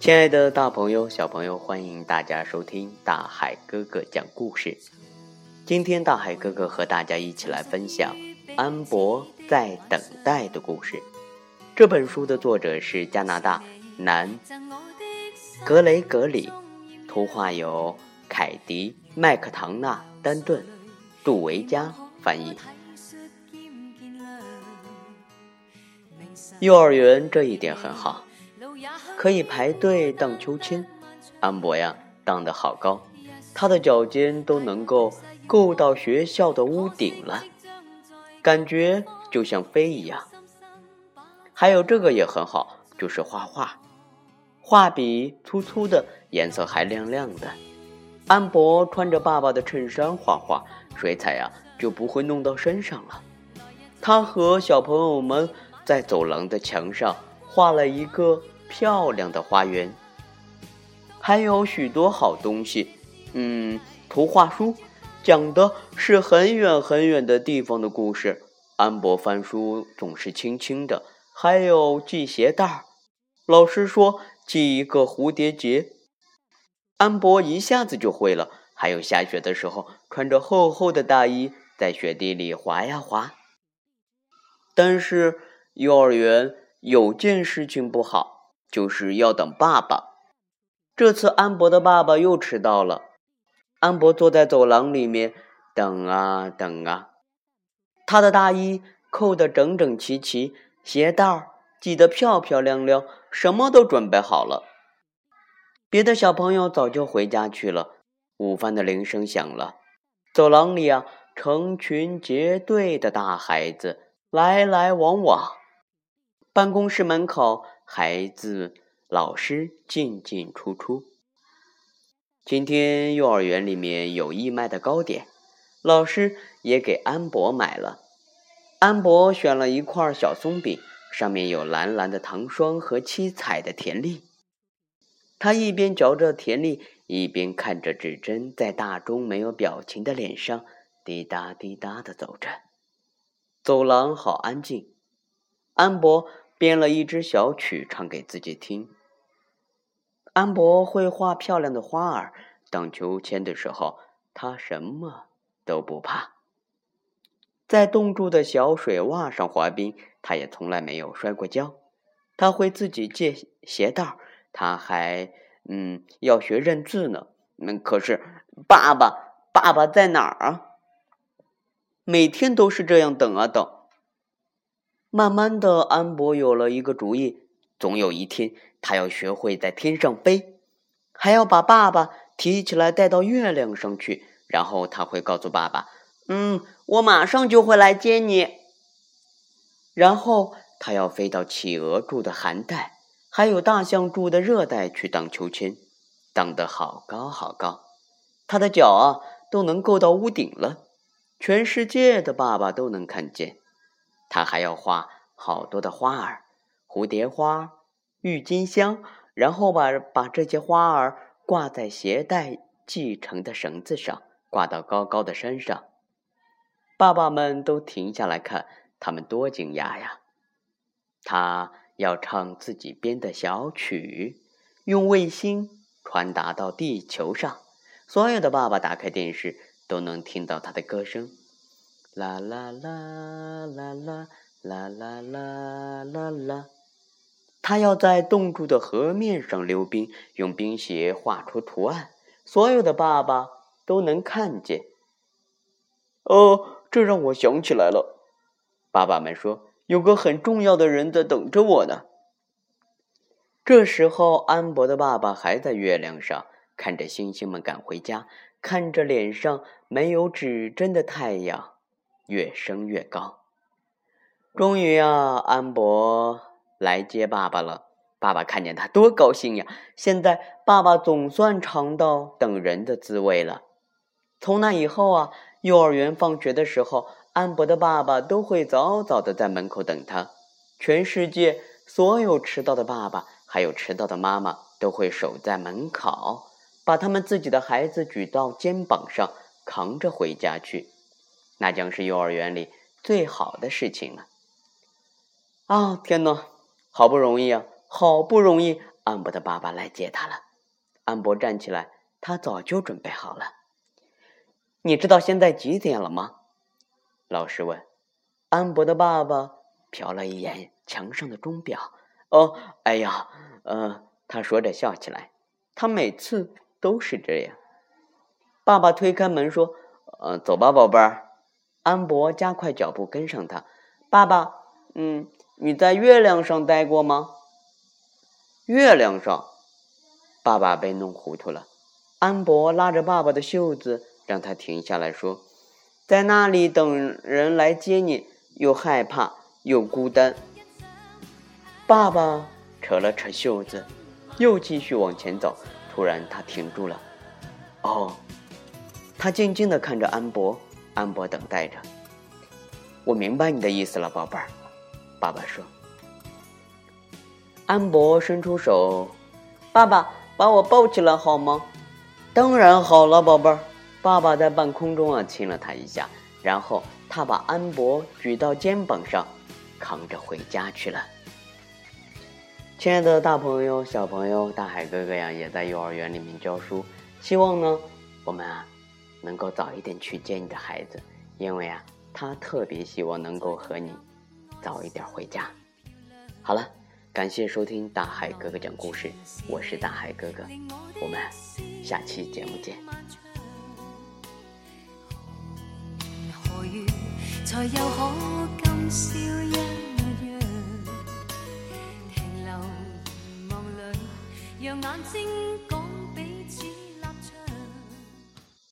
亲爱的大朋友、小朋友，欢迎大家收听大海哥哥讲故事。今天，大海哥哥和大家一起来分享《安博在等待》的故事。这本书的作者是加拿大南格雷格里，图画由凯迪·麦克唐纳·丹顿、杜维加翻译。幼儿园这一点很好。可以排队荡秋千，安博呀荡得好高，他的脚尖都能够够到学校的屋顶了，感觉就像飞一样。还有这个也很好，就是画画，画笔粗粗的，颜色还亮亮的。安博穿着爸爸的衬衫画画，水彩呀就不会弄到身上了。他和小朋友们在走廊的墙上画了一个。漂亮的花园，还有许多好东西。嗯，图画书讲的是很远很远的地方的故事。安博翻书总是轻轻的。还有系鞋带儿，老师说系一个蝴蝶结，安博一下子就会了。还有下雪的时候，穿着厚厚的大衣在雪地里滑呀滑。但是幼儿园有件事情不好。就是要等爸爸。这次安博的爸爸又迟到了。安博坐在走廊里面等啊等啊，他的大衣扣得整整齐齐，鞋带系得漂漂亮亮，什么都准备好了。别的小朋友早就回家去了。午饭的铃声响了，走廊里啊，成群结队的大孩子来来往往。办公室门口。孩子、老师进进出出。今天幼儿园里面有义卖的糕点，老师也给安博买了。安博选了一块小松饼，上面有蓝蓝的糖霜和七彩的甜粒。他一边嚼着甜粒，一边看着指针在大钟没有表情的脸上滴答滴答的走着。走廊好安静，安博。编了一支小曲唱给自己听。安博会画漂亮的花儿，荡秋千的时候，他什么都不怕。在冻住的小水洼上滑冰，他也从来没有摔过跤。他会自己系鞋带儿他还嗯要学认字呢。那，可是爸爸，爸爸在哪儿啊？每天都是这样等啊等。慢慢的，安博有了一个主意：总有一天，他要学会在天上飞，还要把爸爸提起来带到月亮上去。然后他会告诉爸爸：“嗯，我马上就会来接你。”然后他要飞到企鹅住的寒带，还有大象住的热带去荡秋千，荡得好高好高，他的脚啊都能够到屋顶了，全世界的爸爸都能看见。他还要画好多的花儿，蝴蝶花、郁金香，然后把把这些花儿挂在鞋带系成的绳子上，挂到高高的山上。爸爸们都停下来看，他们多惊讶呀！他要唱自己编的小曲，用卫星传达到地球上，所有的爸爸打开电视都能听到他的歌声。啦啦啦啦啦啦啦啦啦啦！他要在冻住的河面上溜冰，用冰鞋画出图案，所有的爸爸都能看见。哦，这让我想起来了，爸爸们说有个很重要的人在等着我呢。这时候，安博的爸爸还在月亮上，看着星星们赶回家，看着脸上没有指针的太阳。越升越高，终于啊，安博来接爸爸了。爸爸看见他多高兴呀！现在爸爸总算尝到等人的滋味了。从那以后啊，幼儿园放学的时候，安博的爸爸都会早早的在门口等他。全世界所有迟到的爸爸，还有迟到的妈妈，都会守在门口，把他们自己的孩子举到肩膀上，扛着回家去。那将是幼儿园里最好的事情了。啊，天哪！好不容易啊，好不容易，安博的爸爸来接他了。安博站起来，他早就准备好了。你知道现在几点了吗？老师问。安博的爸爸瞟了一眼墙上的钟表。哦，哎呀，呃，他说着笑起来。他每次都是这样。爸爸推开门说：“呃，走吧，宝贝儿。”安博加快脚步跟上他。爸爸，嗯，你在月亮上待过吗？月亮上，爸爸被弄糊涂了。安博拉着爸爸的袖子，让他停下来说：“在那里等人来接你，又害怕又孤单。”爸爸扯了扯袖子，又继续往前走。突然，他停住了。哦，他静静地看着安博。安博等待着。我明白你的意思了，宝贝儿。爸爸说。安博伸出手，爸爸把我抱起来好吗？当然好了，宝贝儿。爸爸在半空中啊亲了他一下，然后他把安博举到肩膀上，扛着回家去了。亲爱的大朋友、小朋友，大海哥哥呀，也在幼儿园里面教书。希望呢，我们啊，能够早一点去接你的孩子，因为啊，他特别希望能够和你早一点回家。好了，感谢收听大海哥哥讲故事，我是大海哥哥，我们下期节目见。才可让眼睛。